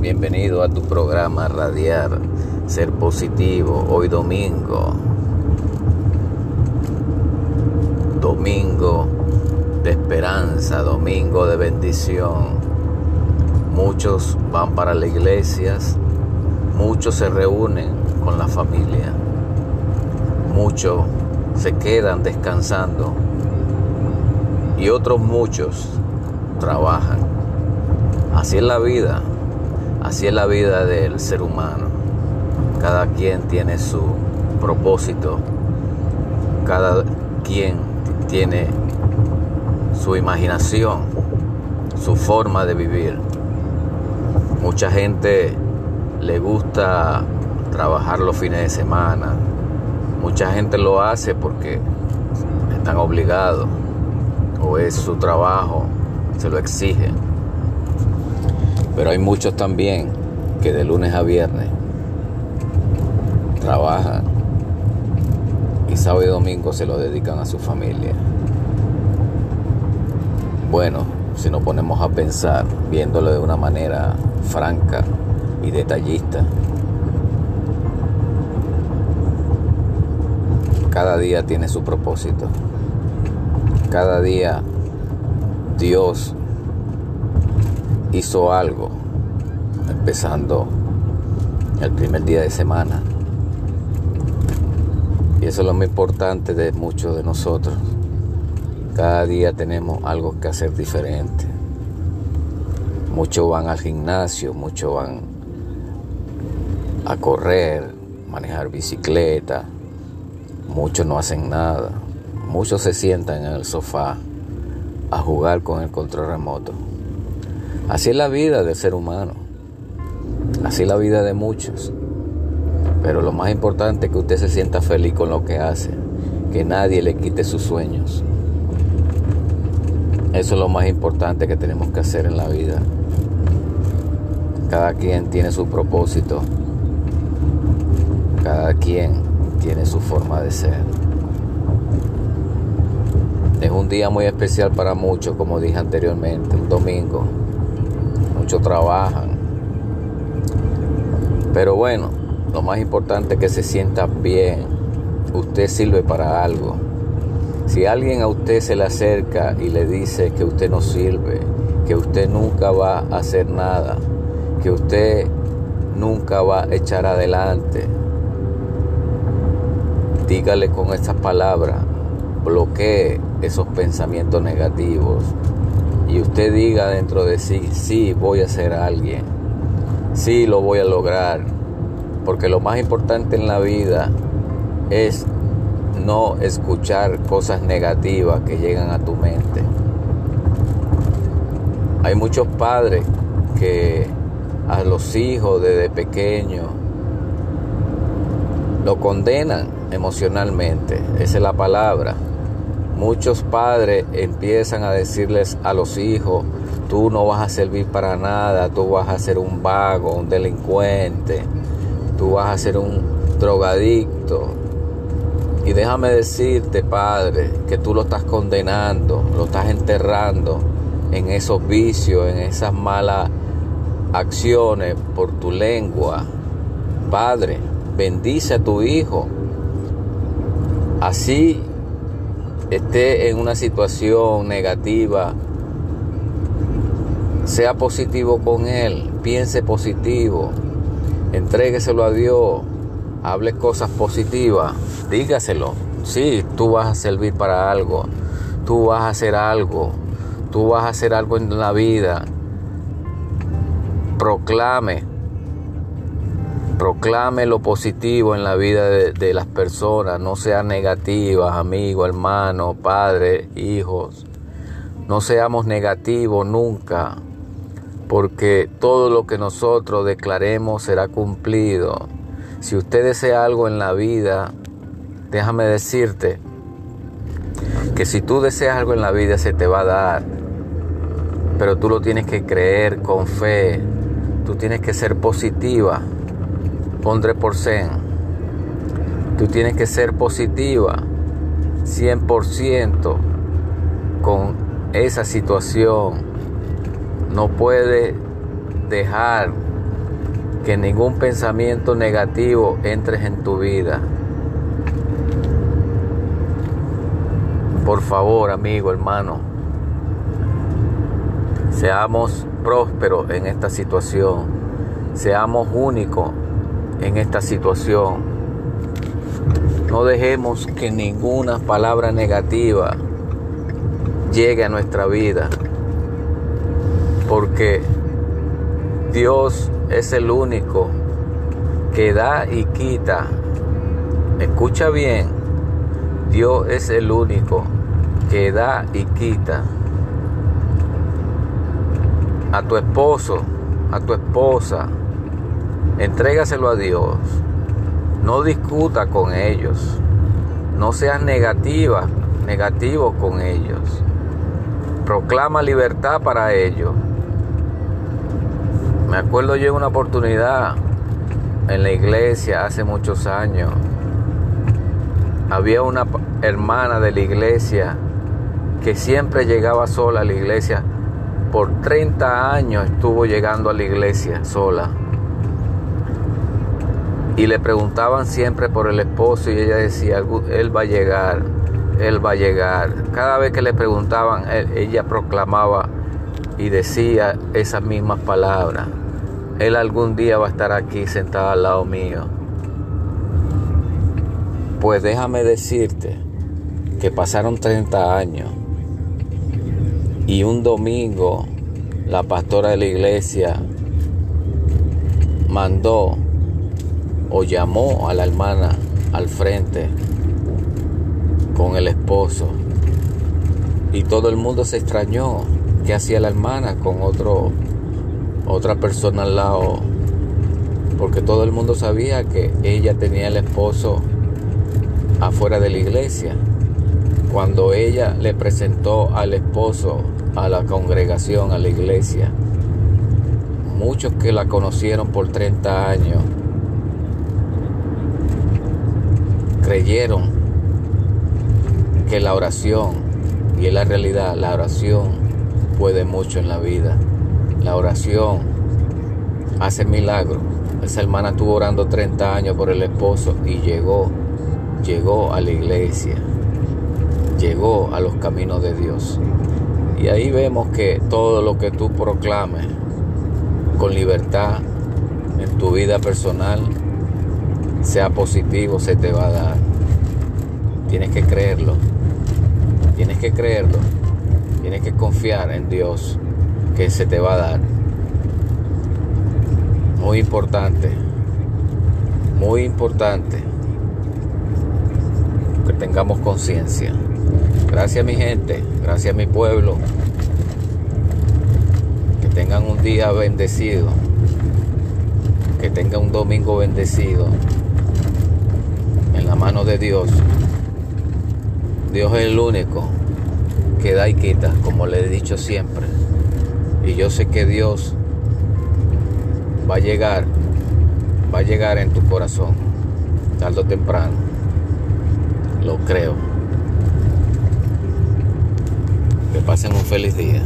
Bienvenido a tu programa Radiar, Ser Positivo, hoy domingo. Domingo de esperanza, domingo de bendición. Muchos van para las iglesias, muchos se reúnen con la familia, muchos se quedan descansando y otros muchos trabajan. Así es la vida, así es la vida del ser humano. Cada quien tiene su propósito, cada quien tiene su imaginación, su forma de vivir. Mucha gente le gusta trabajar los fines de semana. Mucha gente lo hace porque están obligados o es su trabajo, se lo exige. Pero hay muchos también que de lunes a viernes trabajan y sábado y domingo se lo dedican a su familia. Bueno, si nos ponemos a pensar, viéndolo de una manera franca y detallista, cada día tiene su propósito. Cada día Dios hizo algo, empezando el primer día de semana. Y eso es lo más importante de muchos de nosotros. Cada día tenemos algo que hacer diferente. Muchos van al gimnasio, muchos van a correr, manejar bicicleta, muchos no hacen nada, muchos se sientan en el sofá a jugar con el control remoto. Así es la vida del ser humano, así es la vida de muchos. Pero lo más importante es que usted se sienta feliz con lo que hace, que nadie le quite sus sueños. Eso es lo más importante que tenemos que hacer en la vida. Cada quien tiene su propósito. Cada quien tiene su forma de ser. Es un día muy especial para muchos, como dije anteriormente, un domingo. Muchos trabajan. Pero bueno, lo más importante es que se sienta bien. Usted sirve para algo. Si alguien a usted se le acerca y le dice que usted no sirve, que usted nunca va a hacer nada, que usted nunca va a echar adelante, dígale con estas palabras, bloquee esos pensamientos negativos y usted diga dentro de sí, sí, voy a ser alguien, sí, lo voy a lograr, porque lo más importante en la vida es no escuchar cosas negativas que llegan a tu mente. Hay muchos padres que a los hijos desde pequeños lo condenan emocionalmente, esa es la palabra. Muchos padres empiezan a decirles a los hijos, tú no vas a servir para nada, tú vas a ser un vago, un delincuente, tú vas a ser un drogadicto, y déjame decirte, Padre, que tú lo estás condenando, lo estás enterrando en esos vicios, en esas malas acciones por tu lengua. Padre, bendice a tu hijo. Así esté en una situación negativa, sea positivo con él, piense positivo, entrégueselo a Dios, hable cosas positivas, dígaselo. Sí, tú vas a servir para algo, tú vas a hacer algo, tú vas a hacer algo en la vida. Proclame, proclame lo positivo en la vida de, las personas, no sean negativas, amigos, hermanos, padres, hijos. No seamos negativos nunca, porque todo lo que nosotros declaremos será cumplido. Si usted desea algo en la vida, déjame decirte que si tú deseas algo en la vida se te va a dar, pero tú lo tienes que creer con fe, tú tienes que ser positiva, pondré por cen, tú tienes que ser positiva 100% con esa situación, no puede dejar que ningún pensamiento negativo entre en tu vida. Por favor, amigo, hermano, seamos prósperos en esta situación, seamos únicos en esta situación. No dejemos que ninguna palabra negativa llegue a nuestra vida, porque Dios es el único que da y quita. Escucha bien, Dios es el único que da y quita. A tu esposo, a tu esposa, entrégaselo a Dios. No discuta con ellos. No seas negativa, negativo con ellos. Proclama libertad para ellos. Me acuerdo yo en una oportunidad en la iglesia hace muchos años. Había una hermana de la iglesia que siempre llegaba sola a la iglesia. Por 30 años estuvo llegando a la iglesia sola. Y le preguntaban siempre por el esposo y ella decía, él va a llegar, él va a llegar. Cada vez que le preguntaban, ella proclamaba y decía esas mismas palabras. Él algún día va a estar aquí sentado al lado mío. Pues déjame decirte que pasaron 30 años y un domingo la pastora de la iglesia mandó o llamó a la hermana al frente con el esposo. Y todo el mundo se extrañó. Qué hacía la hermana con otro otra persona al lado porque todo el mundo sabía que ella tenía el esposo afuera de la iglesia. Cuando ella le presentó al esposo a la congregación, a la iglesia, muchos que la conocieron por 30 años creyeron que la oración, y es la realidad, la oración puede mucho en la vida. La oración hace milagros. Esa hermana estuvo orando 30 años por el esposo y llegó, llegó a la iglesia llegó a los caminos de Dios. Y ahí vemos que todo lo que tú proclames con libertad en tu vida personal, sea positivo, se te va a dar. Tienes que creerlo. Tienes que creerlo. Tienes que confiar en Dios que se te va a dar. Muy importante. Muy importante que tengamos conciencia. Gracias mi gente, gracias mi pueblo. Que tengan un día bendecido. Que tengan un domingo bendecido. Dios. Dios es el único que da y quita, como le he dicho siempre. Y yo sé que Dios va a llegar, va a llegar en tu corazón, tarde o temprano. Lo creo. Que pasen un feliz día.